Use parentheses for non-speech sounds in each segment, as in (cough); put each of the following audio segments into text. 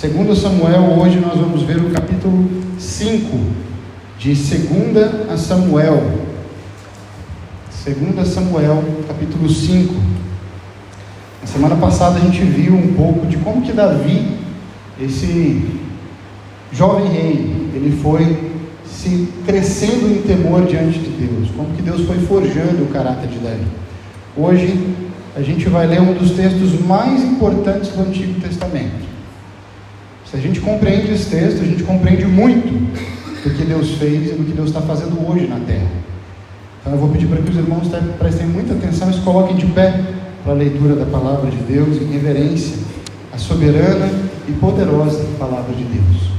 Segundo Samuel, hoje nós vamos ver o capítulo 5 de 2 a Samuel. 2 Samuel, capítulo 5. Na semana passada a gente viu um pouco de como que Davi, esse jovem rei, ele foi se crescendo em temor diante de Deus, como que Deus foi forjando o caráter de Davi. Hoje a gente vai ler um dos textos mais importantes do Antigo Testamento. Se a gente compreende esse texto, a gente compreende muito do que Deus fez e do que Deus está fazendo hoje na terra. Então eu vou pedir para que os irmãos prestem muita atenção e se coloquem de pé para a leitura da palavra de Deus em reverência à soberana e poderosa palavra de Deus.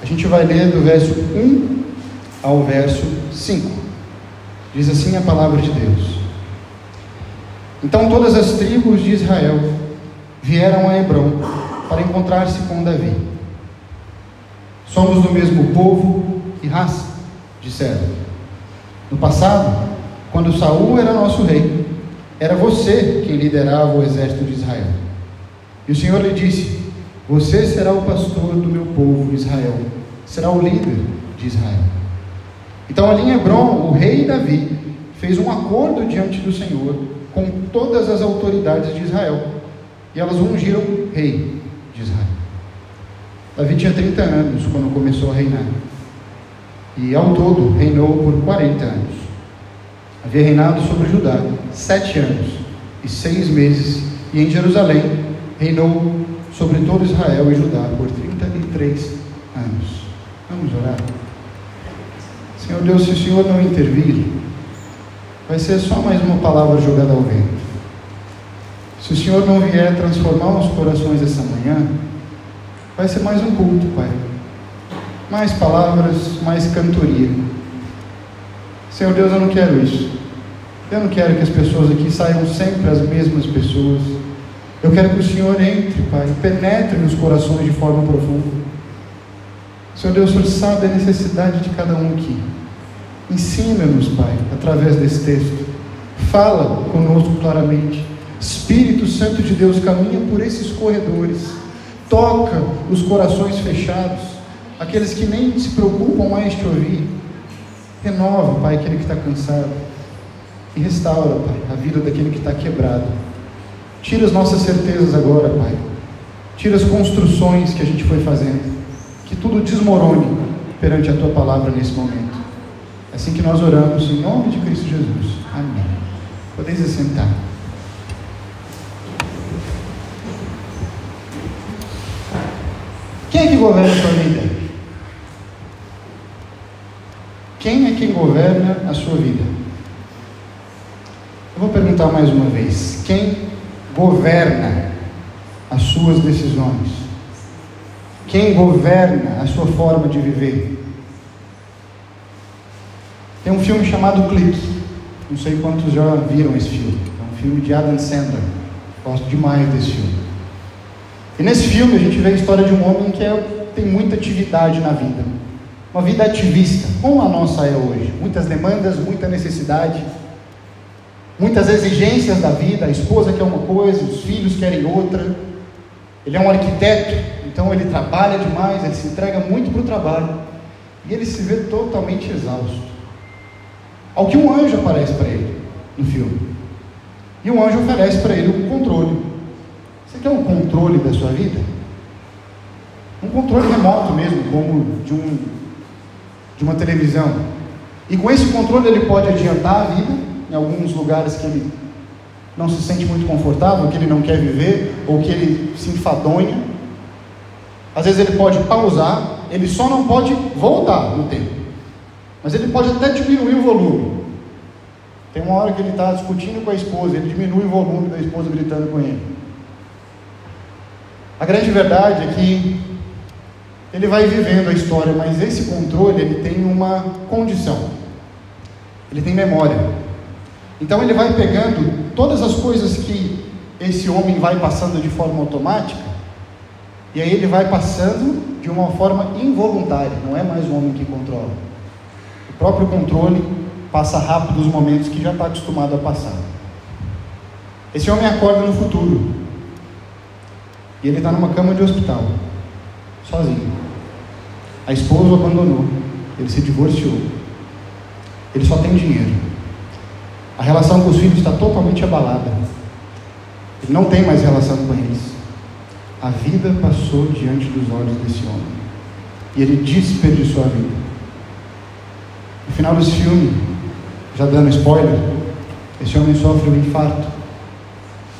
A gente vai ler do verso 1 ao verso 5. Diz assim a palavra de Deus. Então todas as tribos de Israel vieram a Hebron para encontrar-se com Davi. Somos do mesmo povo e raça, disseram. No passado, quando Saul era nosso rei, era você quem liderava o exército de Israel. E o Senhor lhe disse: Você será o pastor do meu povo Israel será o líder de Israel. Então, ali em Hebron, o rei Davi fez um acordo diante do Senhor com todas as autoridades de Israel. E elas ungiram rei de Israel. Davi tinha 30 anos quando começou a reinar. E ao todo reinou por 40 anos. Havia reinado sobre Judá sete anos e seis meses, e em Jerusalém reinou sobre todo Israel e Judá por 33 anos. Vamos orar. Senhor Deus, se o Senhor não intervir, vai ser só mais uma palavra jogada ao vento. Se o Senhor não vier transformar os corações essa manhã, vai ser mais um culto, Pai. Mais palavras, mais cantoria. Senhor Deus, eu não quero isso. Eu não quero que as pessoas aqui saiam sempre as mesmas pessoas. Eu quero que o Senhor entre, Pai, penetre nos corações de forma profunda. Senhor Deus, o Senhor sabe a necessidade de cada um aqui. Ensina-nos, Pai, através desse texto. Fala conosco claramente. Espírito Santo de Deus caminha por esses corredores. Toca os corações fechados, aqueles que nem se preocupam mais te ouvir. Renova, Pai, aquele que está cansado. E restaura, Pai, a vida daquele que está quebrado. Tira as nossas certezas agora, Pai. Tira as construções que a gente foi fazendo que tudo desmorone perante a tua palavra nesse momento. É assim que nós oramos em nome de Cristo Jesus. Amém. Podeis assentar. Quem é que governa a sua vida? Quem é quem governa a sua vida? Eu vou perguntar mais uma vez: quem governa as suas decisões? quem governa a sua forma de viver. Tem um filme chamado Clique. Não sei quantos já viram esse filme. É um filme de Adam Sandler. Gosto demais desse filme. E nesse filme a gente vê a história de um homem que é, tem muita atividade na vida. Uma vida ativista, como a nossa é hoje. Muitas demandas, muita necessidade, muitas exigências da vida. A esposa quer uma coisa, os filhos querem outra. Ele é um arquiteto, então ele trabalha demais, ele se entrega muito para o trabalho. E ele se vê totalmente exausto. Ao que um anjo aparece para ele no filme. E um anjo oferece para ele um controle. Você quer um controle da sua vida? Um controle remoto mesmo, como de, um, de uma televisão. E com esse controle ele pode adiantar a vida, em alguns lugares que ele não se sente muito confortável, que ele não quer viver, ou que ele se enfadonha. Às vezes ele pode pausar, ele só não pode voltar no tempo. Mas ele pode até diminuir o volume. Tem uma hora que ele está discutindo com a esposa, ele diminui o volume da esposa gritando com ele. A grande verdade é que ele vai vivendo a história, mas esse controle ele tem uma condição. Ele tem memória. Então ele vai pegando todas as coisas que esse homem vai passando de forma automática, e aí ele vai passando de uma forma involuntária, não é mais o homem que controla. O próprio controle passa rápido os momentos que já está acostumado a passar. Esse homem acorda no futuro. E ele está numa cama de hospital. sozinho. A esposa o abandonou, ele se divorciou. Ele só tem dinheiro. A relação com os filhos está totalmente abalada. Ele não tem mais relação com eles. A vida passou diante dos olhos desse homem. E ele desperdiçou a vida. No final desse filme, já dando spoiler, esse homem sofre um infarto.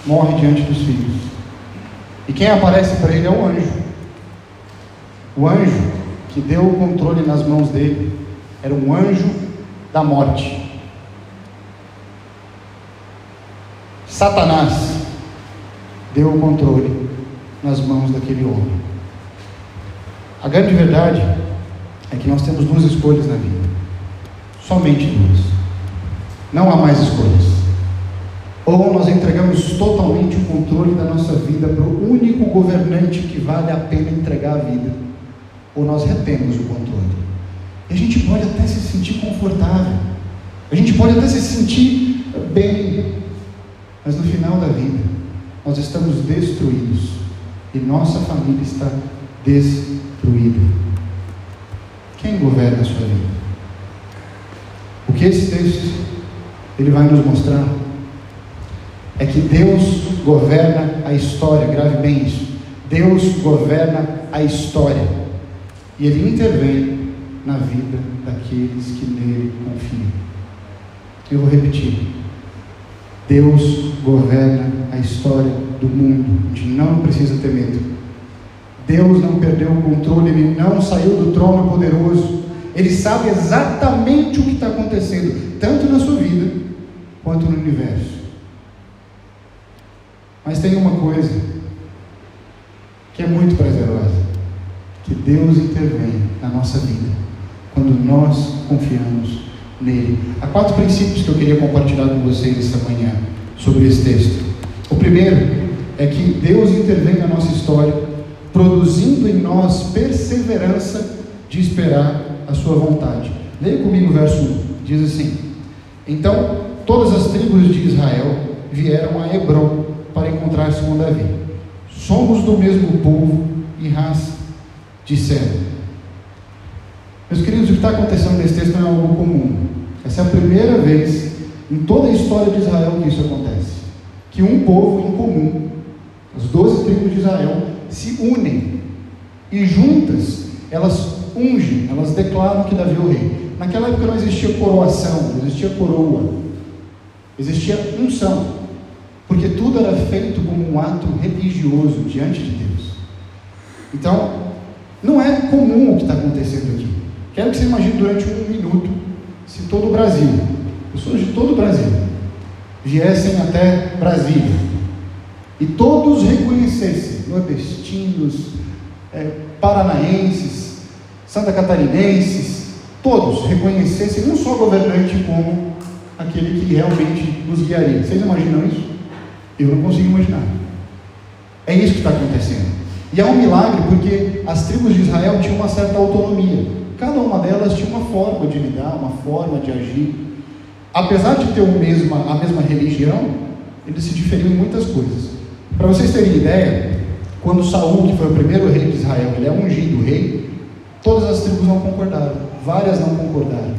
Morre diante dos filhos. E quem aparece para ele é o anjo. O anjo que deu o controle nas mãos dele era um anjo da morte. Satanás deu o controle nas mãos daquele homem. A grande verdade é que nós temos duas escolhas na vida. Somente duas. Não há mais escolhas. Ou nós entregamos totalmente o controle da nossa vida para o único governante que vale a pena entregar a vida, ou nós retemos o controle. E a gente pode até se sentir confortável, a gente pode até se sentir bem, mas no final da vida, nós estamos destruídos e nossa família está destruída. Quem governa a sua vida? O que esse texto ele vai nos mostrar é que Deus governa a história, grave bem isso. Deus governa a história e ele intervém na vida daqueles que nele confiam. Eu vou repetir. Deus governa a história do mundo. A gente não precisa ter medo. Deus não perdeu o controle, ele não saiu do trono poderoso. Ele sabe exatamente o que está acontecendo, tanto na sua vida quanto no universo. Mas tem uma coisa que é muito prazerosa: que Deus intervém na nossa vida quando nós confiamos nele. Há quatro princípios que eu queria compartilhar com vocês esta manhã sobre esse texto. O primeiro é que Deus intervém na nossa história, produzindo em nós perseverança de esperar a sua vontade. Leia comigo o verso 1. Diz assim: Então todas as tribos de Israel vieram a Hebron para encontrar-se com Davi. Somos do mesmo povo e raça, disseram. Meus queridos, o que está acontecendo nesse texto não é algo comum. Essa é a primeira vez em toda a história de Israel que isso acontece. Que um povo em comum, as doze tribos de Israel, se unem e juntas elas ungem, elas declaram que Davi é o rei. Naquela época não existia coroação, não existia coroa, existia unção, porque tudo era feito como um ato religioso diante de Deus. Então, não é comum o que está acontecendo aqui. Quero que você imagine durante um minuto se todo o Brasil, pessoas de todo o Brasil, viessem até Brasília e todos reconhecessem, nordestinos, é, paranaenses, santa catarinenses, todos reconhecessem um só governante como aquele que realmente nos guiaria. Vocês imaginam isso? Eu não consigo imaginar. É isso que está acontecendo. E é um milagre porque as tribos de Israel tinham uma certa autonomia. Cada uma delas tinha uma forma de lidar, uma forma de agir. Apesar de ter a mesma religião, eles se diferiam em muitas coisas. Para vocês terem ideia, quando Saul, que foi o primeiro rei de Israel, ele é ungido rei, todas as tribos não concordaram, várias não concordaram.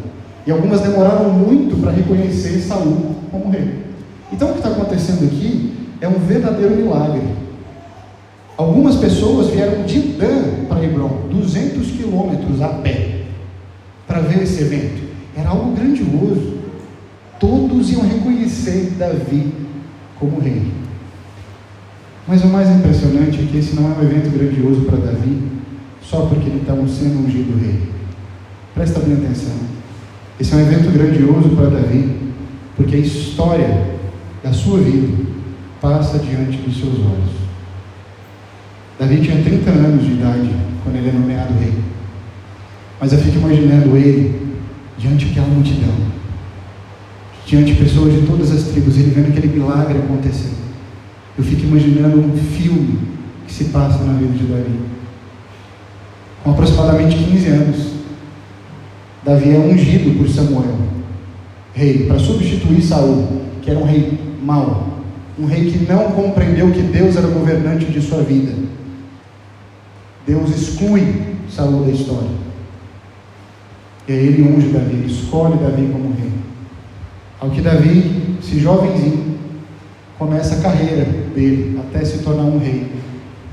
E algumas demoraram muito para reconhecer Saul como rei. Então o que está acontecendo aqui é um verdadeiro milagre. Algumas pessoas vieram de Dan para Hebron, 200 quilômetros a pé, para ver esse evento. Era algo grandioso. Todos iam reconhecer Davi como rei. Mas o mais impressionante é que esse não é um evento grandioso para Davi, só porque ele está sendo ungido rei. Presta bem atenção. Esse é um evento grandioso para Davi, porque a história da sua vida passa diante dos seus olhos. Davi tinha 30 anos de idade quando ele é nomeado rei. Mas eu fico imaginando ele diante daquela multidão, diante de pessoas de todas as tribos, ele vendo aquele milagre acontecer. Eu fico imaginando um filme que se passa na vida de Davi. Com aproximadamente 15 anos, Davi é ungido por Samuel, rei, para substituir Saul, que era um rei mau, um rei que não compreendeu que Deus era governante de sua vida Deus exclui Saul da história. E aí ele unge Davi, escolhe Davi como rei. Ao que Davi, esse jovenzinho, começa a carreira dele até se tornar um rei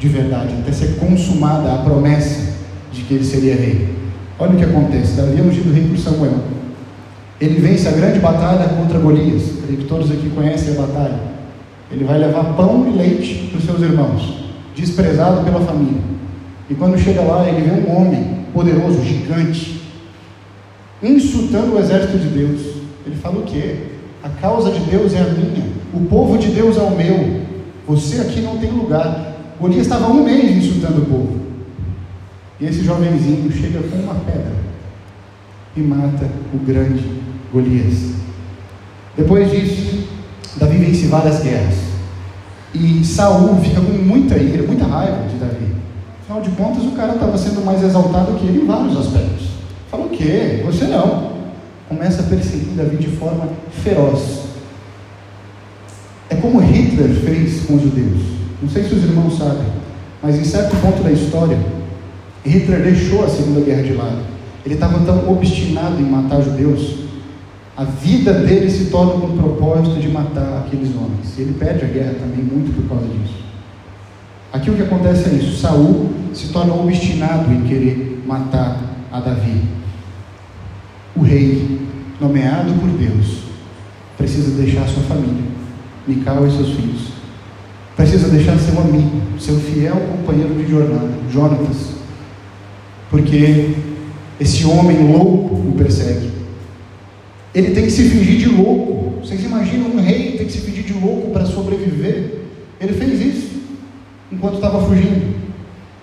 de verdade, até ser consumada a promessa de que ele seria rei. Olha o que acontece: Davi é ungido rei por Samuel. Ele vence a grande batalha contra Golias. Creio que todos aqui conhecem a batalha. Ele vai levar pão e leite para os seus irmãos, desprezado pela família. E quando chega lá, ele vê um homem poderoso, gigante, insultando o exército de Deus. Ele fala o quê? A causa de Deus é a minha, o povo de Deus é o meu. Você aqui não tem lugar. Golias estava um mês insultando o povo. E esse jovenzinho chega com uma pedra e mata o grande Golias. Depois disso, Davi vence várias guerras. E Saul fica com muita ira, muita raiva de Davi. Afinal de contas, o cara estava sendo mais exaltado que ele em vários aspectos. Fala o quê? Você não. Começa a perseguir Davi de forma feroz. É como Hitler fez com os judeus. Não sei se os irmãos sabem, mas em certo ponto da história, Hitler deixou a Segunda Guerra de lado. Ele estava tão obstinado em matar judeus, a vida dele se torna com o propósito de matar aqueles homens. E ele perde a guerra também muito por causa disso. Aqui o que acontece é isso: Saul se torna obstinado em querer matar a Davi. O rei, nomeado por Deus, precisa deixar sua família, Mical e seus filhos. Precisa deixar seu amigo, seu fiel companheiro de jornada, Jonatas, porque esse homem louco o persegue. Ele tem que se fingir de louco. Vocês imaginam um rei tem que se fingir de louco para sobreviver? Ele fez isso enquanto estava fugindo.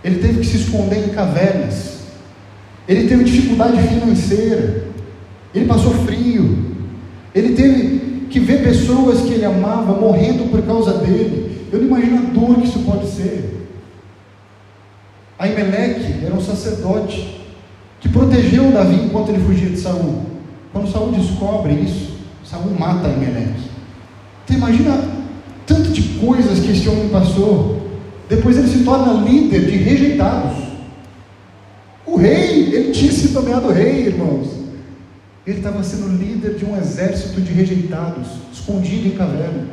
Ele teve que se esconder em cavernas. Ele teve dificuldade financeira. Ele passou frio. Ele teve que ver pessoas que ele amava morrendo por causa dele. Eu não imagino a dor que isso pode ser. Aimeleque era um sacerdote que protegeu Davi enquanto ele fugia de Saul. Quando Saul descobre isso, Saul mata Aimeleque. Então imagina tanto de coisas que esse homem passou. Depois ele se torna líder de rejeitados. O rei, ele tinha sido nomeado rei, irmãos. Ele estava sendo líder de um exército de rejeitados, escondido em caverna.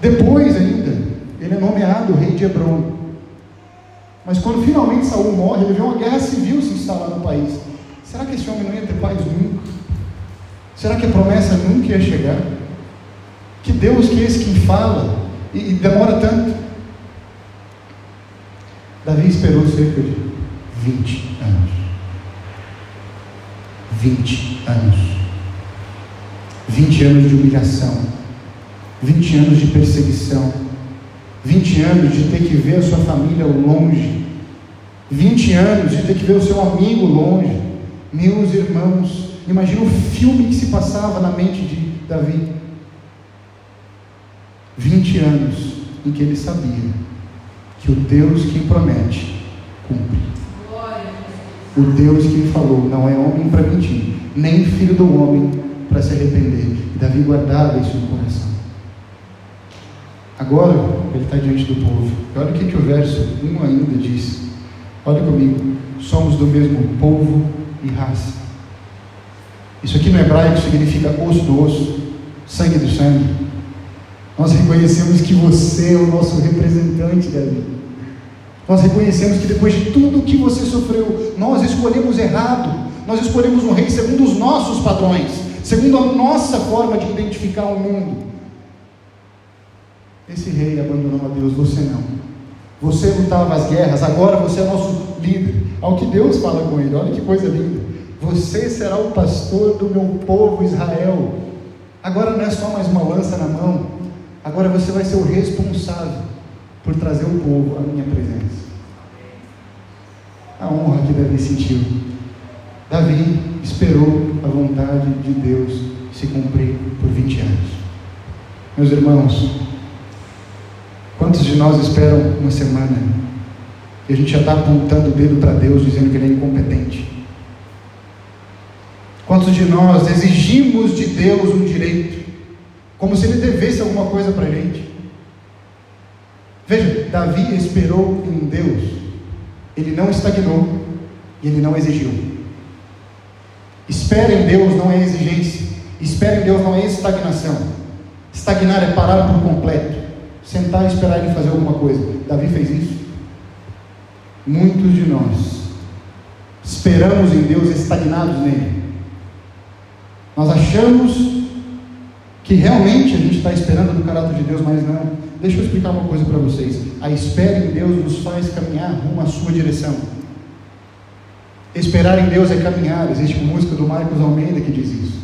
Depois ainda, ele é nomeado rei de Hebron. Mas quando finalmente Saul morre, ele vê uma guerra civil se instalar no país. Será que esse homem não ia ter paz nunca? Será que a promessa nunca ia chegar? Que Deus que é esse que fala e, e demora tanto? Davi esperou cerca de 20 anos. 20 anos. 20 anos de humilhação. 20 anos de perseguição 20 anos de ter que ver a sua família longe, 20 anos de ter que ver o seu amigo longe. Meus irmãos, imagina o filme que se passava na mente de Davi. 20 anos em que ele sabia que o Deus que promete, cumpre. O Deus que falou não é homem para mentir, nem filho do homem para se arrepender. E Davi guardava isso no coração. Agora ele está diante do povo. E olha o que, que o verso 1 ainda diz. Olha comigo. Somos do mesmo povo e raça. Isso aqui no hebraico significa osso do osso, sangue do sangue. Nós reconhecemos que você é o nosso representante, Davi. Nós reconhecemos que depois de tudo que você sofreu, nós escolhemos errado. Nós escolhemos um rei segundo os nossos padrões, segundo a nossa forma de identificar o mundo. Esse rei abandonou a Deus, você não. Você lutava as guerras, agora você é nosso líder. Ao que Deus fala com ele, olha que coisa linda. Você será o pastor do meu povo Israel. Agora não é só mais uma lança na mão, agora você vai ser o responsável por trazer o povo à minha presença. A honra que Davi sentiu. Davi esperou a vontade de Deus se cumprir por 20 anos. Meus irmãos, Quantos de nós esperam uma semana e a gente já está apontando o dedo para Deus dizendo que Ele é incompetente? Quantos de nós exigimos de Deus um direito, como se Ele devesse alguma coisa para a gente? Veja, Davi esperou em Deus. Ele não estagnou e ele não exigiu. Espera em Deus não é exigência. Espera em Deus não é estagnação. Estagnar é parar por completo. Sentar e esperar ele fazer alguma coisa. Davi fez isso. Muitos de nós esperamos em Deus estagnados nele. Nós achamos que realmente a gente está esperando no caráter de Deus, mas não. Deixa eu explicar uma coisa para vocês. A espera em Deus nos faz caminhar rumo à sua direção. Esperar em Deus é caminhar. Existe uma música do Marcos Almeida que diz isso.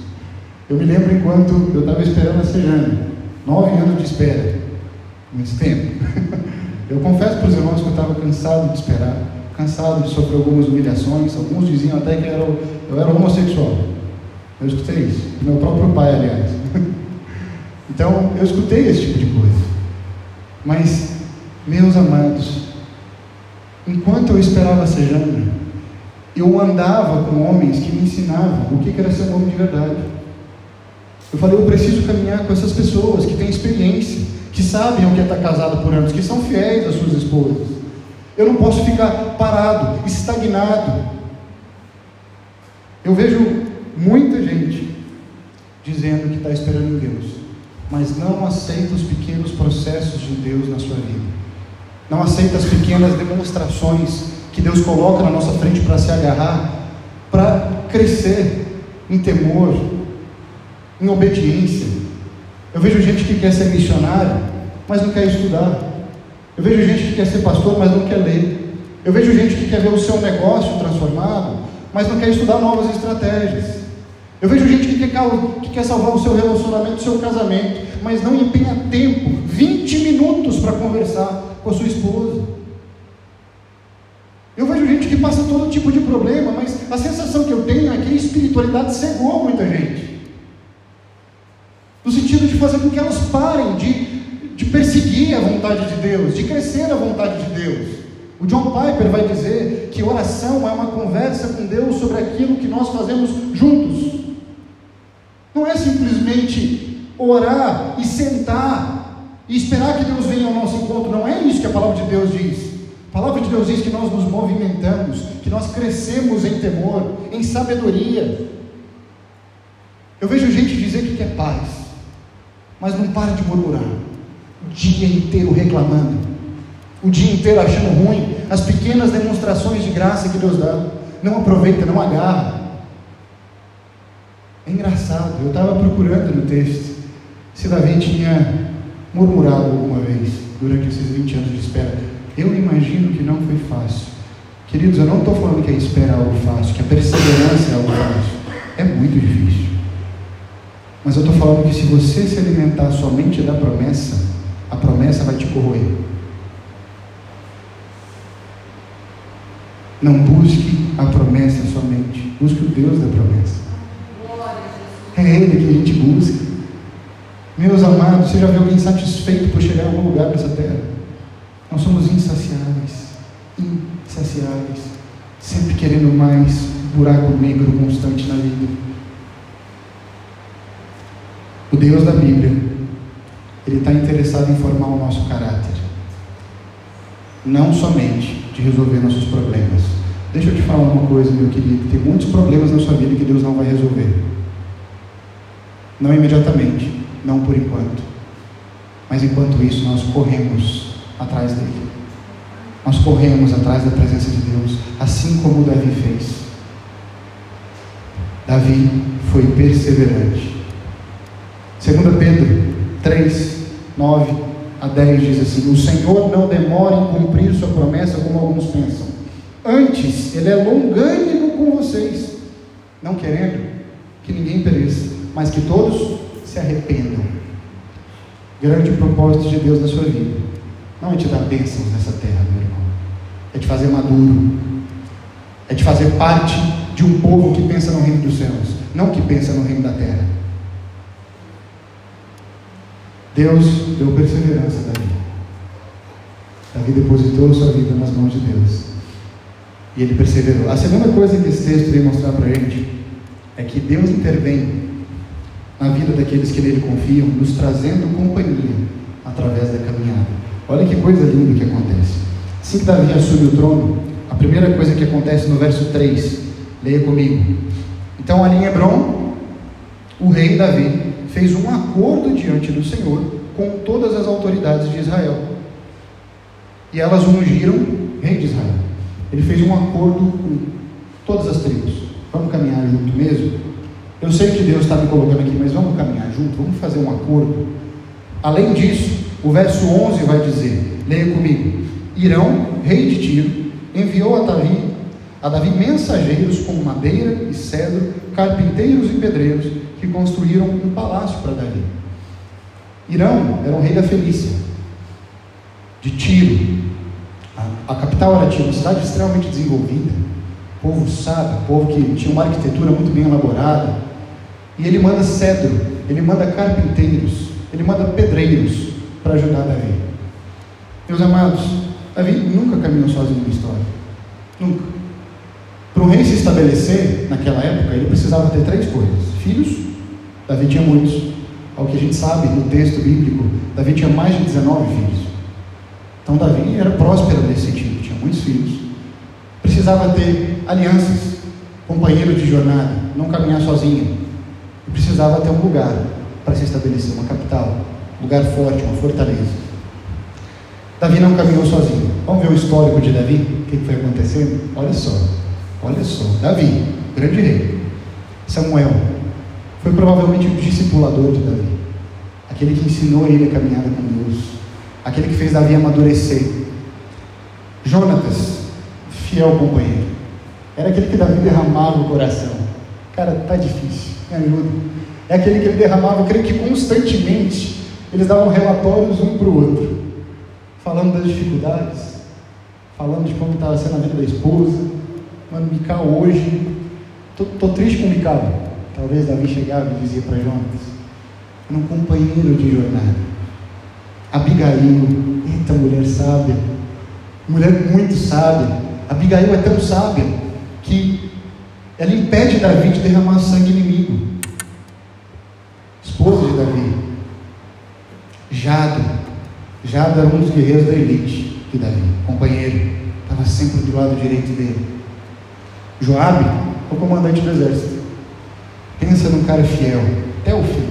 Eu me lembro enquanto eu estava esperando a Sejana. Nove anos de espera. Muito tempo. (laughs) Eu confesso para os irmãos que eu estava cansado de esperar, cansado de sofrer algumas humilhações. Alguns diziam até que eu era, eu era homossexual. Eu escutei isso. Meu próprio pai, aliás. (laughs) Então, eu escutei esse tipo de coisa. Mas, meus amados, enquanto eu esperava a Sejana, eu andava com homens que me ensinavam o que era ser um homem de verdade. Eu falei, eu preciso caminhar com essas pessoas que têm experiência, que sabem o que é estar casado por anos, que são fiéis às suas esposas. Eu não posso ficar parado, estagnado. Eu vejo muita gente dizendo que está esperando em Deus, mas não aceita os pequenos processos de Deus na sua vida. Não aceita as pequenas demonstrações que Deus coloca na nossa frente para se agarrar, para crescer em temor, em obediência. Eu vejo gente que quer ser missionário, mas não quer estudar. Eu vejo gente que quer ser pastor, mas não quer ler. Eu vejo gente que quer ver o seu negócio transformado, mas não quer estudar novas estratégias. Eu vejo gente que quer, que quer salvar o seu relacionamento, o seu casamento, mas não empenha tempo, 20 minutos para conversar com a sua esposa. Eu vejo gente que passa todo tipo de problema, mas a sensação que eu tenho é que a espiritualidade cegou muita gente. No sentido de fazer com que elas parem de, de perseguir a vontade de Deus, de crescer a vontade de Deus. O John Piper vai dizer que oração é uma conversa com Deus sobre aquilo que nós fazemos juntos. Não é simplesmente orar e sentar e esperar que Deus venha ao nosso encontro. Não é isso que a palavra de Deus diz. A palavra de Deus diz que nós nos movimentamos, que nós crescemos em temor, em sabedoria. Eu vejo gente dizer que quer paz, mas não para de murmurar, dia inteiro reclamando, o dia inteiro achando ruim as pequenas demonstrações de graça que Deus dá, não aproveita, não agarra. É engraçado, eu estava procurando no texto se Davi tinha murmurado alguma vez durante esses 20 anos de espera. Eu imagino que não foi fácil. Queridos, eu não estou falando que a espera é algo fácil, que a perseverança é algo fácil. É muito difícil. Mas eu estou falando que se você se alimentar somente da promessa, a promessa vai te corroer. Não busque a promessa somente, busque o Deus da promessa. É Ele que a gente busca. Meus amados, você já viu alguém satisfeito por chegar a algum lugar nessa terra? Nós somos insaciáveis, insaciáveis, sempre querendo mais, buraco negro constante na vida. O Deus da Bíblia, Ele está interessado em formar o nosso caráter, não somente de resolver nossos problemas. Deixa eu te falar uma coisa, meu querido: tem muitos problemas na sua vida que Deus não vai resolver. Não imediatamente, não por enquanto. Mas enquanto isso, nós corremos atrás dele. Nós corremos atrás da presença de Deus, assim como Davi fez. Davi foi perseverante. 2 Pedro 3, 9 a 10 diz assim: O Senhor não demora em cumprir sua promessa, como alguns pensam. Antes, Ele é longânimo com vocês, não querendo que ninguém pereça, mas que todos se arrependam. Grande propósito de Deus na sua vida não é te dar bênçãos nessa terra, meu irmão. É te fazer maduro. É te fazer parte de um povo que pensa no reino dos céus, não que pensa no reino da terra. Deus deu perseverança a Davi. Davi depositou sua vida nas mãos de Deus. E ele perseverou. A segunda coisa que esse texto vem mostrar para a gente é que Deus intervém na vida daqueles que nele confiam, nos trazendo companhia através da caminhada. Olha que coisa linda que acontece. Assim que Davi assume o trono, a primeira coisa que acontece no verso 3, leia comigo. Então ali em Hebron, o rei Davi fez um acordo diante do Senhor com todas as autoridades de Israel. E elas ungiram rei de Israel. Ele fez um acordo com todas as tribos. Vamos caminhar junto mesmo? Eu sei que Deus está me colocando aqui, mas vamos caminhar junto, vamos fazer um acordo. Além disso, o verso 11 vai dizer: leia comigo. Irão, rei de Tiro, enviou a Davi, a Davi mensageiros com madeira e cedro, carpinteiros e pedreiros, que construíram um palácio para Davi. Irão era o rei da Felícia, de Tiro. A, a capital era Tiro, uma cidade extremamente desenvolvida, povo sábio, povo que tinha uma arquitetura muito bem elaborada. E ele manda cedro, ele manda carpinteiros, ele manda pedreiros para ajudar Davi. Meus amados, Davi nunca caminhou sozinho na história. Nunca. Para um rei se estabelecer naquela época, ele precisava ter três coisas: filhos, Davi tinha muitos. Ao que a gente sabe no texto bíblico, Davi tinha mais de 19 filhos. Então Davi era próspero nesse sentido, tinha muitos filhos. Precisava ter alianças, companheiros de jornada, não caminhar sozinho. E precisava ter um lugar para se estabelecer, uma capital, um lugar forte, uma fortaleza. Davi não caminhou sozinho. Vamos ver o histórico de Davi? O que foi acontecendo? Olha só, olha só. Davi, grande rei. Samuel, foi provavelmente o discipulador de Davi, aquele que ensinou ele a caminhada com Deus, aquele que fez Davi amadurecer. Jonatas, fiel companheiro, era aquele que Davi derramava o coração. Cara, tá difícil, me ajuda. É aquele que ele derramava, eu creio que constantemente eles davam relatórios um para o outro, falando das dificuldades, falando de como estava sendo a vida da esposa. Mano, Mical hoje, tô, tô triste com Mical. Talvez Davi chegava e dizia para Jonas, era um companheiro de jornada. Abigail, eita mulher sábia, mulher muito sábia. Abigail é tão sábia que ela impede Davi de derramar sangue inimigo. Esposa de Davi, Jado. Jado era um dos guerreiros da elite de Davi, companheiro, estava sempre do lado direito dele. Joabe, o comandante do exército. Pensa num cara fiel, até o fim.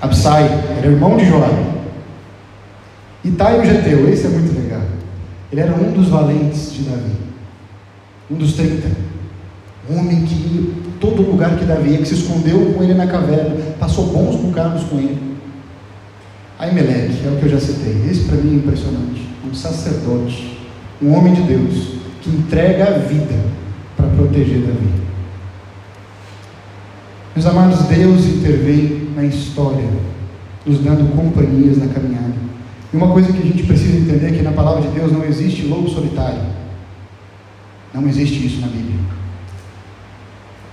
Absai era irmão de Joabe. Itai o Geteu, esse é muito legal. Ele era um dos valentes de Davi. Um dos 30. Um homem que ia todo lugar que Davi ia, que se escondeu com ele na caverna, passou bons bocados com ele. Aimeleque, é o que eu já citei. Esse para mim é impressionante. Um sacerdote, um homem de Deus, que entrega a vida para proteger Davi. Meus amados, Deus intervém na história, nos dando companhias na caminhada. E uma coisa que a gente precisa entender é que na palavra de Deus não existe lobo solitário. Não existe isso na Bíblia.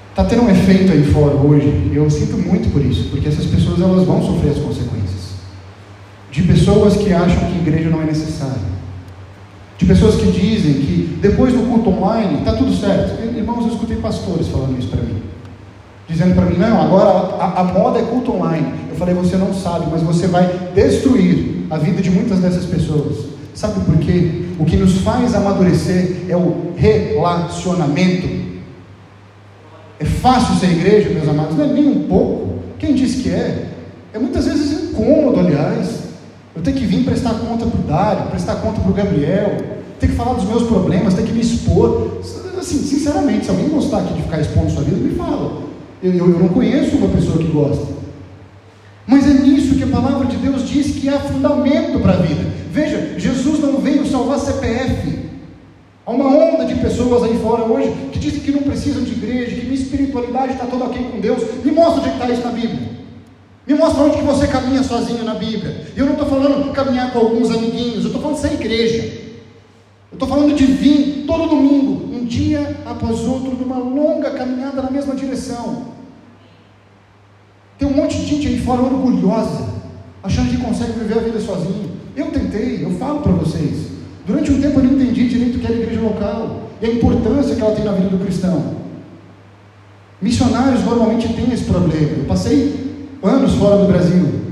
Está tendo um efeito aí fora hoje, e eu sinto muito por isso, porque essas pessoas elas vão sofrer as consequências. De pessoas que acham que igreja não é necessária. De pessoas que dizem que depois do culto online está tudo certo. Irmãos, eu escutei pastores falando isso para mim dizendo para mim: não, agora a, a, moda é culto online. Eu falei: você não sabe, mas você vai destruir a vida de muitas dessas pessoas. Sabe por quê? O que nos faz amadurecer é o relacionamento. É fácil ser igreja, meus amados? Não é nem um pouco. Quem diz que é? É muitas vezes incômodo, aliás. Eu tenho que vir prestar conta para o Dário, prestar conta para o Gabriel, ter que falar dos meus problemas, ter que me expor. Assim, sinceramente, se alguém gostar aqui de ficar expondo sua vida, me fala. Eu, eu, eu não conheço uma pessoa que gosta. Mas é nisso que a palavra de Deus diz que há fundamento para a vida. Veja, Jesus não veio salvar CPF. Há uma onda de pessoas aí fora hoje que dizem que não precisam de igreja, que minha espiritualidade está toda ok com Deus. Me mostra onde é está isso na Bíblia. Me mostra onde que você caminha sozinho na Bíblia. Eu não estou falando caminhar com alguns amiguinhos, eu estou falando ser igreja. Eu estou falando de vir todo domingo, um dia após outro, numa longa caminhada na mesma direção. Tem um monte de gente aí fora orgulhosa, achando que consegue viver a vida sozinho. Eu tentei, eu falo para vocês. Durante um tempo eu não entendi direito o que era a igreja local e a importância que ela tem na vida do cristão. Missionários normalmente têm esse problema. Eu passei anos fora do Brasil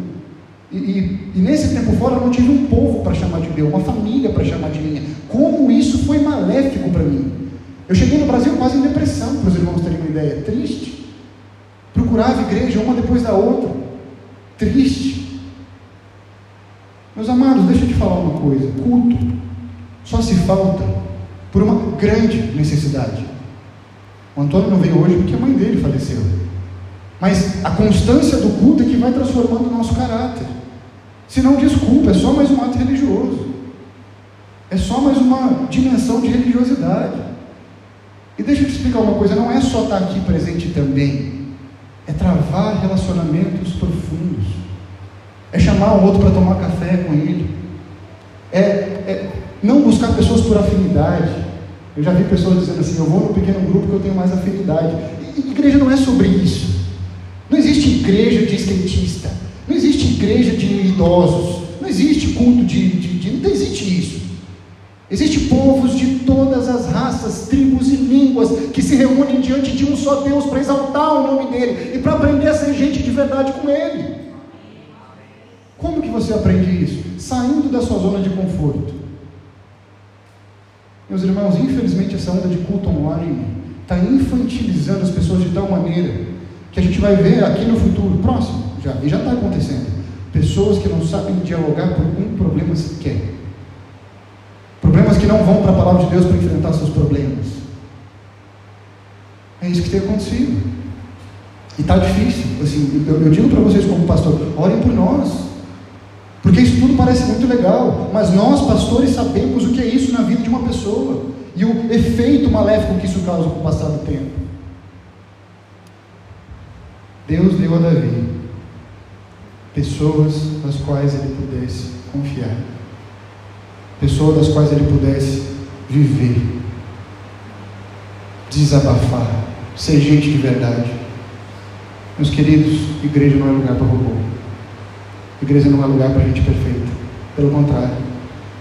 E, e, e, nesse tempo fora eu não tive um povo para chamar de meu, uma família para chamar de minha. Como isso foi maléfico para mim. Eu cheguei no Brasil quase em depressão, para os irmãos terem uma ideia. Triste. Procurava igreja uma depois da outra. Triste. Meus amados, deixa eu te falar uma coisa. Culto só se falta por uma grande necessidade. O Antônio não veio hoje porque a mãe dele faleceu. Mas a constância do culto é que vai transformando o nosso caráter. Se não, desculpa, é só mais um ato religioso. É só mais uma dimensão de religiosidade. E deixa eu te explicar uma coisa: não é só estar aqui presente também, é travar relacionamentos profundos, é chamar o outro para tomar café com ele, é, é não buscar pessoas por afinidade. Eu já vi pessoas dizendo assim: eu vou no pequeno grupo que eu tenho mais afinidade. E, igreja não é sobre isso. Não existe igreja de skatista. Não existe igreja de idosos. Não existe culto de, de, de. Não existe isso. Existem povos de todas as raças, tribos e línguas que se reúnem diante de um só Deus para exaltar o nome dele e para aprender a ser gente de verdade com ele. Como que você aprende isso? Saindo da sua zona de conforto. Meus irmãos, infelizmente essa onda de culto online está infantilizando as pessoas de tal maneira que a gente vai ver aqui no futuro próximo, já, e já está acontecendo, pessoas que não sabem dialogar por um problema sequer. Problemas que não vão para a palavra de Deus para enfrentar seus problemas. É isso que tem acontecido. E está difícil. Assim, eu, eu digo para vocês como pastor, orem por nós. Porque isso tudo parece muito legal, mas nós, pastores, sabemos o que é isso na vida de uma pessoa e o efeito maléfico que isso causa com o passar do tempo. Deus deu a Davi pessoas nas quais ele pudesse confiar, pessoas das quais ele pudesse viver, desabafar, ser gente de verdade. Meus queridos, igreja não é lugar para robô. Igreja não é lugar para gente perfeita. Pelo contrário,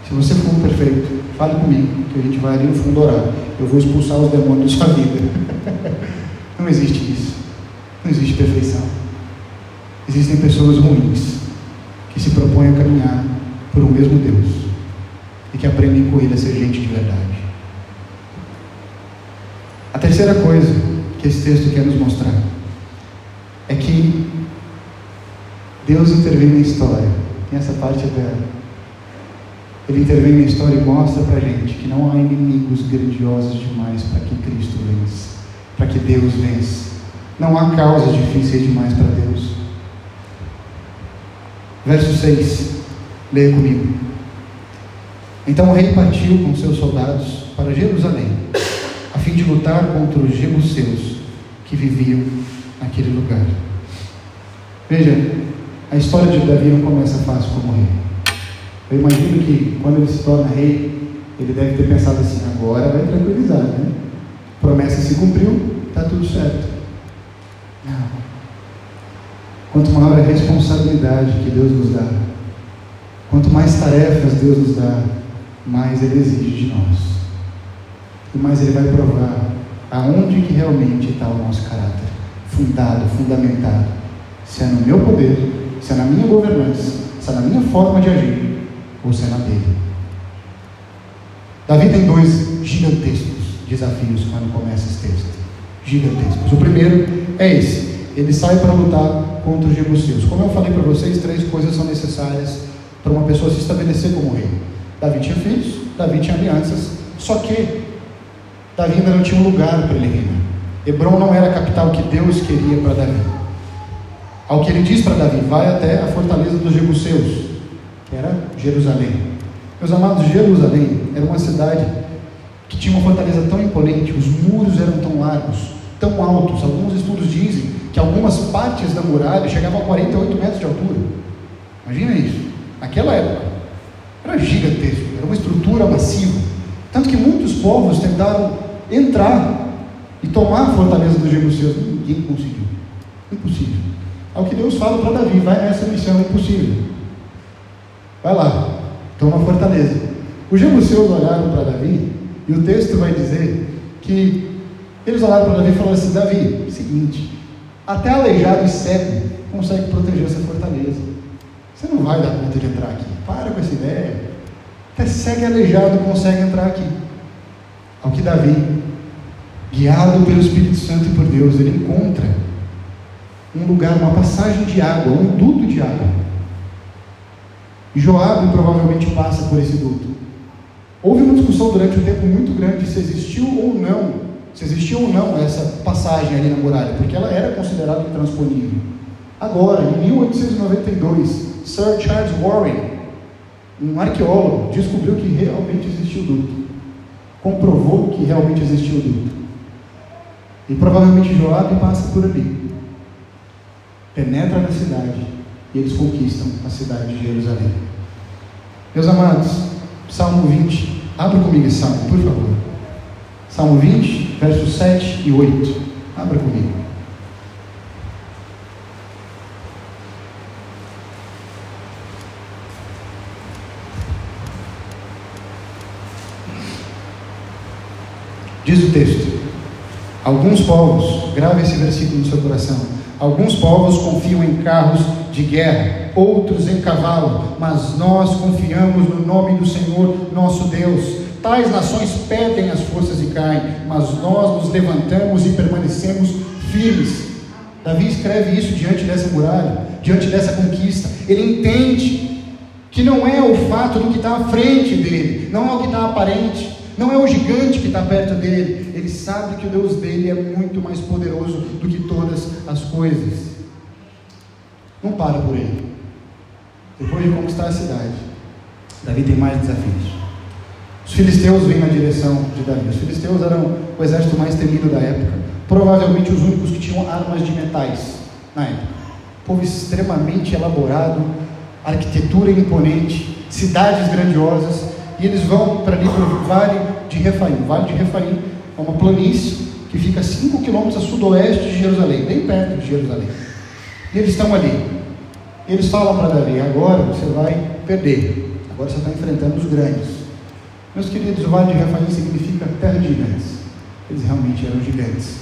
se você for um perfeito, fale comigo, que a gente vai ali no fundo orar. Eu vou expulsar os demônios da sua vida. (laughs) não existe isso. Não existe perfeição. Existem pessoas ruins que se propõem a caminhar por um mesmo Deus e que aprendem com Ele a ser gente de verdade. A terceira coisa que esse texto quer nos mostrar é que Deus intervém na história. Tem essa parte dela. Ele intervém na história e mostra para gente que não há inimigos grandiosos demais para que Cristo vence, para que Deus vence. Não há causas difíceis demais para Deus. Verso 6, leia comigo. Então o rei partiu com seus soldados para Jerusalém, a fim de lutar contra os jebuseus que viviam naquele lugar. Veja, a história de Davi não começa fácil como rei. Eu imagino que quando ele se torna rei, ele deve ter pensado assim: agora vai tranquilizar, né? Promessa se cumpriu, está tudo certo. Não. Quanto maior a responsabilidade que Deus nos dá, quanto mais tarefas Deus nos dá, mais Ele exige de nós. E mais Ele vai provar aonde que realmente está o nosso caráter, fundado, fundamentado. Se é no meu poder, se é na minha governança, se é na minha forma de agir, ou se é na dele. Davi tem dois gigantescos desafios quando começa esse texto gigantescos. O primeiro é esse: ele sai para lutar contra os jebuseus. Como eu falei para vocês, três coisas são necessárias para uma pessoa se estabelecer como rei. Davi tinha filhos, Davi tinha alianças, só que Davi ainda não tinha um lugar para ele reinar. Hebron não era a capital que Deus queria para Davi. Ao que ele diz para Davi, vai até a fortaleza dos jebuseus, que era Jerusalém. Meus amados, Jerusalém era uma cidade que tinha uma fortaleza tão imponente, os muros eram tão largos, tão altos. Alguns estudos dizem que algumas partes da muralha chegavam a 48 metros de altura. Imagina isso. Naquela época, era gigantesco, era uma estrutura massiva. Tanto que muitos povos tentaram entrar e tomar a fortaleza dos jebuseus. Ninguém conseguiu. Impossível. Ao que Deus fala para Davi, vai nessa missão impossível. Vai lá, toma a fortaleza. Os jebuseus olharam para Davi e o texto vai dizer que eles olharam para Davi e falaram assim: Davi, seguinte, até aleijado e cego consegue proteger essa fortaleza. Você não vai dar conta de entrar aqui. Para com essa ideia. Até segue aleijado consegue entrar aqui. Ao que Davi, guiado pelo Espírito Santo e por Deus, ele encontra um lugar, uma passagem de água, um duto de água. E Joabe provavelmente passa por esse duto. Houve uma discussão durante um tempo muito grande se existiu ou não, se existiu ou não essa passagem ali na muralha, porque ela era considerada intransponível. Agora, em 1892, Sir Charles Warren, um arqueólogo, descobriu que realmente existiu o duto. Comprovou que realmente existiu o duto. E provavelmente Joabe passa por ali. Penetra na cidade e eles conquistam a cidade de Jerusalém. Meus amados, Salmo 20, abra comigo esse salmo, por favor. Salmo 20, versos 7 e 8. Abra comigo. Diz o texto: Alguns povos, grave esse versículo no seu coração. Alguns povos confiam em carros de guerra, outros em cavalo, mas nós confiamos no nome do Senhor nosso Deus. Tais nações perdem as forças e caem, mas nós nos levantamos e permanecemos firmes. Davi escreve isso diante dessa muralha, diante dessa conquista. Ele entende que não é o fato do que está à frente dele, não é o que está aparente, não é o gigante que está perto dele. Ele sabe que o Deus dele é muito mais poderoso do que todas as coisas. Não para por ele. Depois de conquistar a cidade, Davi tem mais desafios. Os filisteus vêm na direção de Davi. Os filisteus eram o exército mais temido da época, provavelmente os únicos que tinham armas de metais na época. Povo extremamente elaborado, arquitetura imponente, cidades grandiosas, e eles vão para ali para o Vale de Refaim. O Vale de Refaim é uma planície que fica a 5 quilômetros a sudoeste de Jerusalém, bem perto de Jerusalém. E eles estão ali. Eles falam para Davi: agora você vai perder. Agora você está enfrentando os grandes. Meus queridos, o Vale de Refaim significa terra de gigantes. Eles realmente eram gigantes.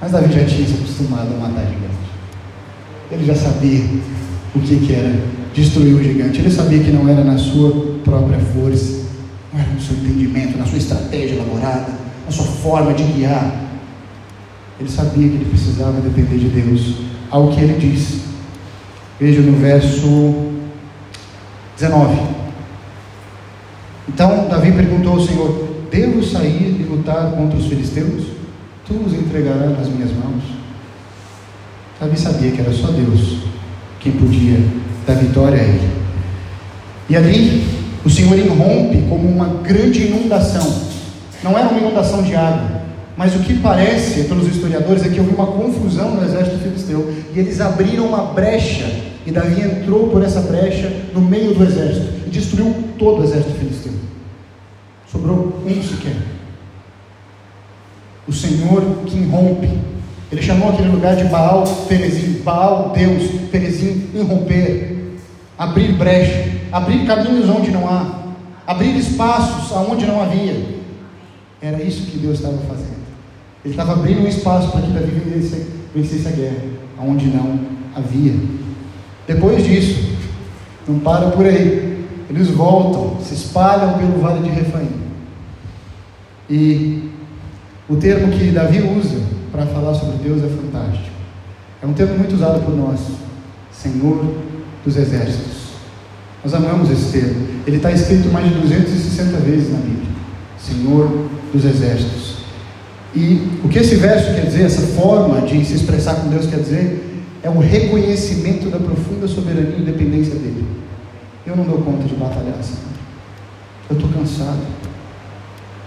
Mas Davi já tinha se acostumado a matar gigantes. Ele já sabia o que, que era destruir um gigante. Ele sabia que não era na sua própria força, não era no seu entendimento, na sua estratégia elaborada, na sua forma de guiar. Ele sabia que ele precisava depender de Deus, ao que ele disse. Veja no verso 19. Então Davi perguntou ao Senhor: Devo sair e lutar contra os filisteus? Tu os entregarás nas minhas mãos? Davi sabia que era só Deus quem podia dar vitória a ele. E ali o Senhor irrompe como uma grande inundação. Não era uma inundação de água, mas o que parece, pelos historiadores, é que houve uma confusão no exército filisteu e eles abriram uma brecha e Davi entrou por essa brecha no meio do exército e destruiu todo o exército filisteu. Sobrou um sequer. O Senhor que irrompe. Ele chamou aquele lugar de Baal Perezim, Baal Deus, Perezim, irromper, abrir brecha, abrir caminhos onde não há, abrir espaços aonde não havia. Era isso que Deus estava fazendo. Ele estava abrindo um espaço para que Davi vencesse, vencesse a guerra, aonde não havia. Depois disso, não para por aí. Eles voltam, se espalham pelo vale de Refaim. E o termo que Davi usa para falar sobre Deus é fantástico. É um termo muito usado por nós, Senhor dos Exércitos. Nós amamos esse termo. Ele está escrito mais de 260 vezes na Bíblia. Senhor dos Exércitos. E o que esse verso quer dizer, essa forma de se expressar com Deus quer dizer, é um reconhecimento da profunda soberania e independência dele. Eu não dou conta de batalhar, Senhor. Eu estou cansado.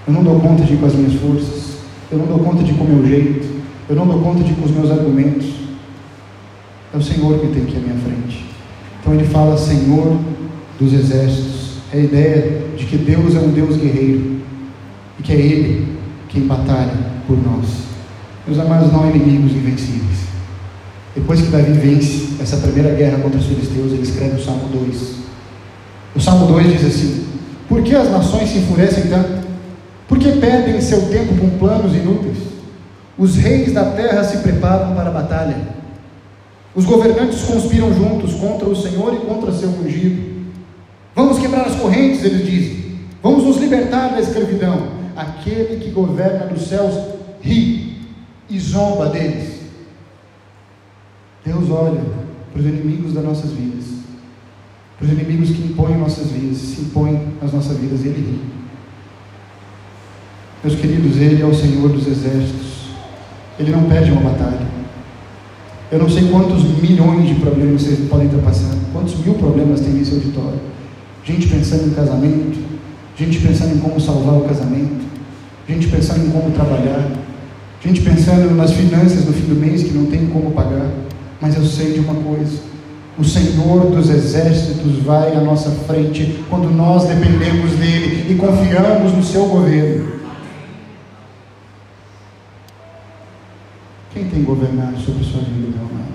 Eu não dou conta de ir com as minhas forças. Eu não dou conta de ir com o meu jeito. Eu não dou conta de ir com os meus argumentos. É o Senhor que tem aqui à minha frente. Então ele fala Senhor dos exércitos. É a ideia de que Deus é um Deus guerreiro. E que é Ele quem batalha por nós. Meus amados, não inimigos invencíveis. Depois que Davi vence essa primeira guerra contra os filisteus, ele escreve o Salmo 2. O Salmo 2 diz assim: Por que as nações se enfurecem tanto? Por que perdem seu tempo com planos inúteis? Os reis da terra se preparam para a batalha. Os governantes conspiram juntos contra o Senhor e contra seu ungido. Vamos quebrar as correntes, eles dizem. Vamos nos libertar da escravidão. Aquele que governa dos céus ri e zomba deles. Deus olha para os inimigos das nossas vidas, para os inimigos que impõem nossas vidas, se impõem nas nossas vidas, Ele ri. Meus queridos, Ele é o Senhor dos exércitos, Ele não perde uma batalha. Eu não sei quantos milhões de problemas vocês podem estar passando, quantos mil problemas tem nesse auditório. Gente pensando em casamento, gente pensando em como salvar o casamento, gente pensando em como trabalhar, gente pensando nas finanças no fim do mês que não tem como pagar. Mas eu sei de uma coisa: o Senhor dos exércitos vai à nossa frente quando nós dependemos dele e confiamos no seu governo. Quem tem governado sobre sua vida, meu amado?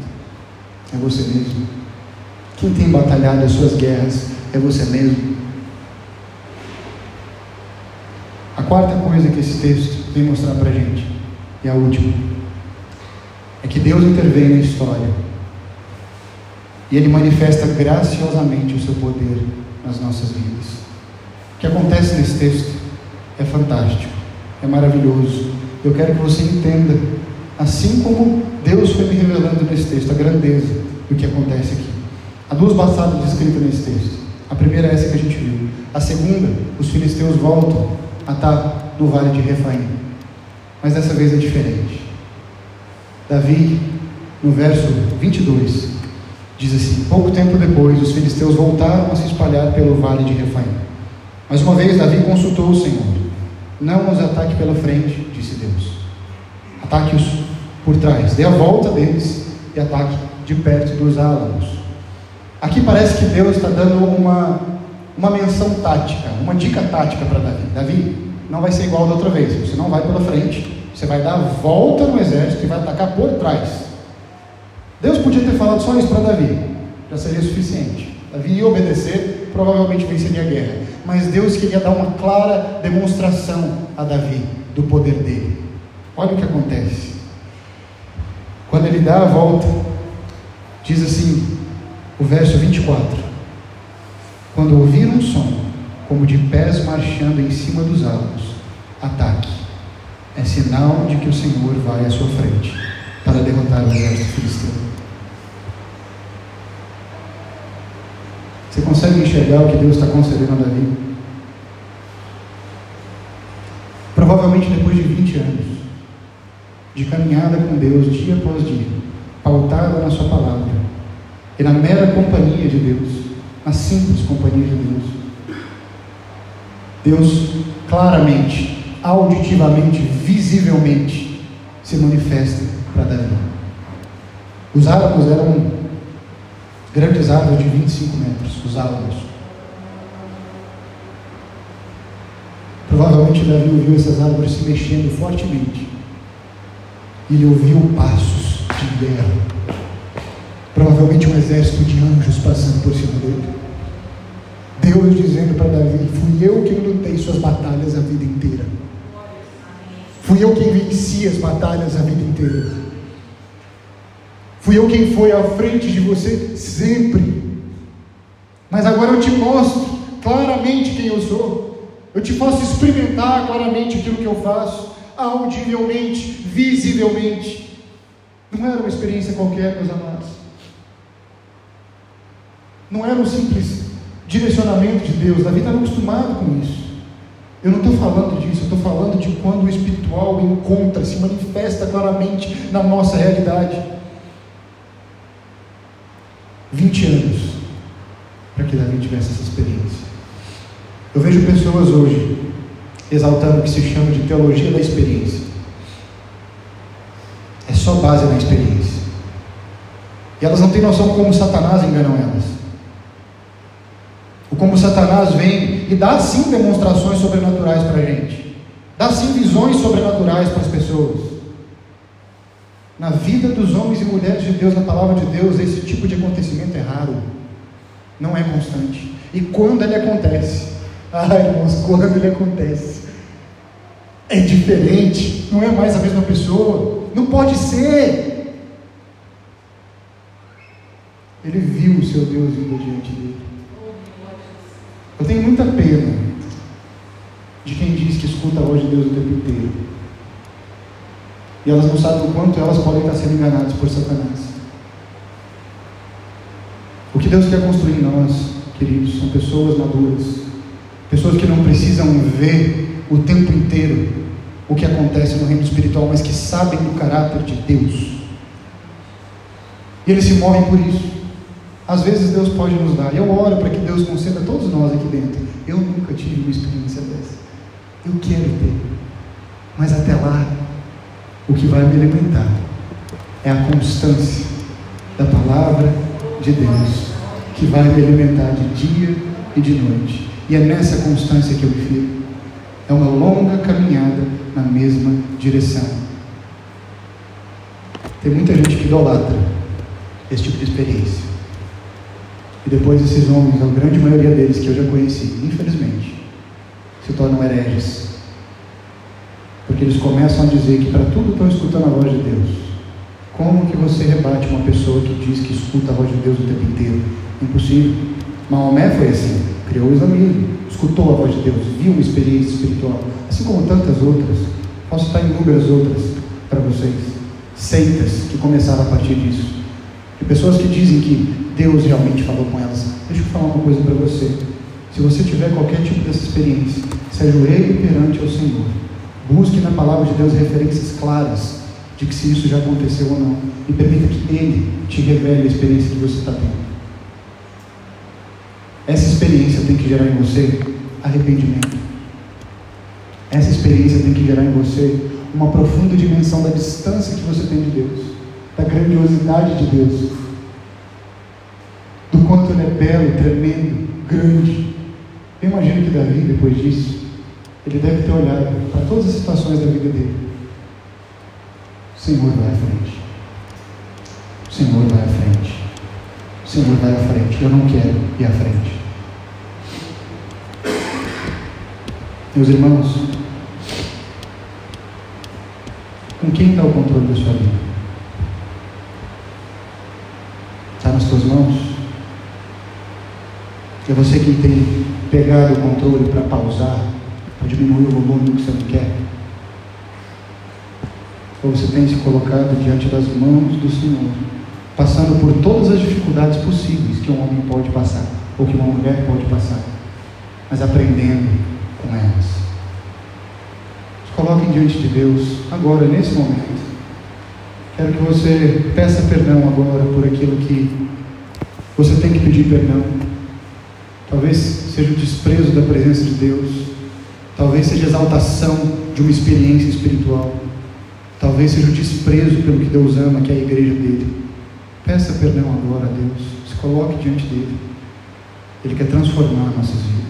É você mesmo. Quem tem batalhado as suas guerras é você mesmo. A quarta coisa que esse texto vem mostrar para a gente, e a última, é que Deus intervém na história e Ele manifesta graciosamente o seu poder nas nossas vidas. O que acontece nesse texto é fantástico, é maravilhoso. Eu quero que você entenda, assim como Deus foi me revelando nesse texto, a grandeza do que acontece aqui. Há duas passadas descritas nesse texto. A primeira é essa que a gente viu. A segunda, os filisteus voltam a estar no vale de Refaim. Mas dessa vez é diferente. Davi, no verso 22, diz assim: Pouco tempo depois, os filisteus voltaram a se espalhar pelo vale de Refaim. Mais uma vez, Davi consultou o Senhor: Não os ataque pela frente, disse Deus. Ataque-os por trás, dê a volta deles e ataque de perto dos álamos. Aqui parece que Deus está dando uma, uma menção tática, uma dica tática para Davi. Davi, não vai ser igual da outra vez, você não vai pela frente, você vai dar a volta no exército e vai atacar por trás. Deus podia ter falado só isso para Davi, já seria suficiente. Davi ia obedecer, provavelmente venceria a guerra. Mas Deus queria dar uma clara demonstração a Davi do poder dele. Olha o que acontece. Quando ele dá a volta, diz assim, o verso 24: Quando ouvir um som, como de pés marchando em cima dos álamos, ataque é sinal de que o Senhor vai à sua frente para derrotar o exército filisteu. Você consegue enxergar o que Deus está concedendo a Davi? Provavelmente depois de 20 anos de caminhada com Deus dia após dia, pautada na Sua palavra e na mera companhia de Deus, na simples companhia de Deus, Deus claramente auditivamente, visivelmente, se manifesta para Davi. Os álamos eram grandes árvores de 25 metros, os álamos. Provavelmente Davi ouviu essas árvores se mexendo fortemente. Ele ouviu passos de guerra. Provavelmente um exército de anjos passando por cima dele. Deus dizendo para Davi: Fui eu que lutei suas batalhas a vida inteira. Fui eu quem venci as batalhas a vida inteira. Fui eu quem foi à frente de você sempre. Mas agora eu te mostro claramente quem eu sou. Eu te faço experimentar claramente aquilo que eu faço, audivelmente, visivelmente. Não era uma experiência qualquer, meus amados. Não era um simples direcionamento de Deus. Davi estava acostumado com isso. Eu não estou falando disso, eu estou falando de quando o espiritual encontra, se manifesta claramente na nossa realidade. 20 anos para que Davi tivesse essa experiência. Eu vejo pessoas hoje exaltando o que se chama de teologia da experiência. É só base na experiência. E elas não têm noção como Satanás enganam elas. Como Satanás vem e dá sim demonstrações sobrenaturais para a gente, dá sim visões sobrenaturais para as pessoas. Na vida dos homens e mulheres de Deus, na palavra de Deus, esse tipo de acontecimento é raro, não é constante. E quando ele acontece, (laughs) ah irmãos, quando ele acontece, é diferente, não é mais a mesma pessoa, não pode ser. Ele viu o seu Deus vindo diante dele. Eu tenho muita pena de quem diz que escuta a voz de Deus o tempo inteiro. E elas não sabem o quanto elas podem estar sendo enganadas por Satanás. O que Deus quer construir em nós, queridos, são pessoas maduras, pessoas que não precisam ver o tempo inteiro o que acontece no reino espiritual, mas que sabem do caráter de Deus. E eles se morrem por isso. Às vezes Deus pode nos dar. Eu oro para que Deus conceda a todos nós aqui dentro. Eu nunca tive uma experiência dessa. Eu quero ter. Mas até lá, o que vai me alimentar é a constância da palavra de Deus, que vai me alimentar de dia e de noite. E é nessa constância que eu me firmo. É uma longa caminhada na mesma direção. Tem muita gente que idolatra esse tipo de experiência. E depois esses homens, a grande maioria deles que eu já conheci, infelizmente, se tornam hereges. Porque eles começam a dizer que para tudo estão escutando a voz de Deus. Como que você rebate uma pessoa que diz que escuta a voz de Deus o tempo inteiro? Impossível. Maomé foi assim, criou o islamismo, escutou a voz de Deus, viu uma experiência espiritual, assim como tantas outras. Posso estar inúmeras outras para vocês. Seitas que começaram a partir disso. De pessoas que dizem que Deus realmente falou com elas. Deixa eu falar uma coisa para você. Se você tiver qualquer tipo dessa experiência, se ajoelhe perante o Senhor. Busque na palavra de Deus referências claras de que se isso já aconteceu ou não. E permita que Ele te revele a experiência que você está tendo. Essa experiência tem que gerar em você arrependimento. Essa experiência tem que gerar em você uma profunda dimensão da distância que você tem de Deus, da grandiosidade de Deus, quanto Ele é belo, tremendo, grande. Eu imagino que Davi, depois disso, ele deve ter olhado para todas as situações da vida dele Senhor vai à frente. O Senhor vai à frente. O Senhor vai à frente. Eu não quero ir à frente. Meus irmãos, com quem está o controle da sua vida? Está nas suas mãos? É você quem tem pegado o controle para pausar, para diminuir o volume que você não quer? ou você tem se colocado diante das mãos do Senhor, passando por todas as dificuldades possíveis que um homem pode passar, ou que uma mulher pode passar, mas aprendendo com elas. Se coloquem diante de Deus agora, nesse momento. Quero que você peça perdão agora por aquilo que você tem que pedir perdão. Talvez seja o desprezo da presença de Deus, talvez seja a exaltação de uma experiência espiritual. Talvez seja o desprezo pelo que Deus ama, que é a igreja dele. Peça perdão agora a Deus. Se coloque diante dele. Ele quer transformar nossas vidas.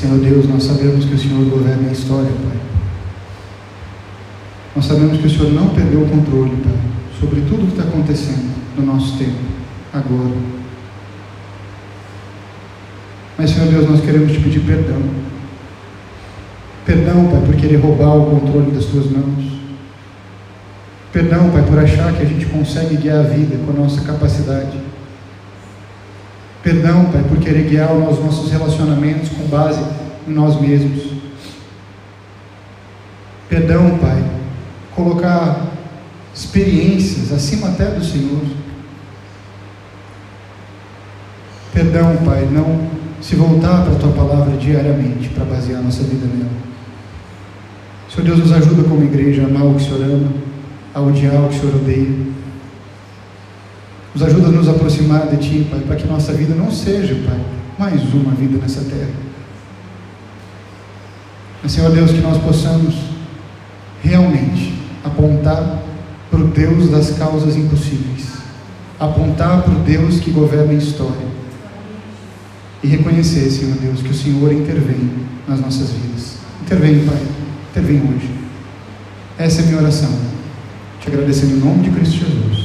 Senhor Deus, nós sabemos que o Senhor governa a história, Pai. Nós sabemos que o Senhor não perdeu o controle, Pai, sobre tudo o que está acontecendo no nosso tempo, agora. Mas, Senhor Deus, nós queremos te pedir perdão. Perdão, Pai, por querer roubar o controle das tuas mãos. Perdão, Pai, por achar que a gente consegue guiar a vida com a nossa capacidade. Perdão, Pai, por querer guiar os nossos relacionamentos com base em nós mesmos. Perdão, Pai, colocar experiências acima até do Senhor. Perdão, Pai, não se voltar para a Tua palavra diariamente para basear nossa vida nela. Senhor Deus, nos ajuda como igreja a amar o que o Senhor ama, a odiar o que o Senhor odeia nos ajuda a nos aproximar de Ti, Pai, para que nossa vida não seja, Pai, mais uma vida nessa terra. Mas, Senhor Deus, que nós possamos realmente apontar para o Deus das causas impossíveis, apontar para o Deus que governa a história e reconhecer, Senhor Deus, que o Senhor intervém nas nossas vidas. Intervém, Pai. intervém hoje. Essa é a minha oração. Te agradecendo em nome de Cristo Jesus.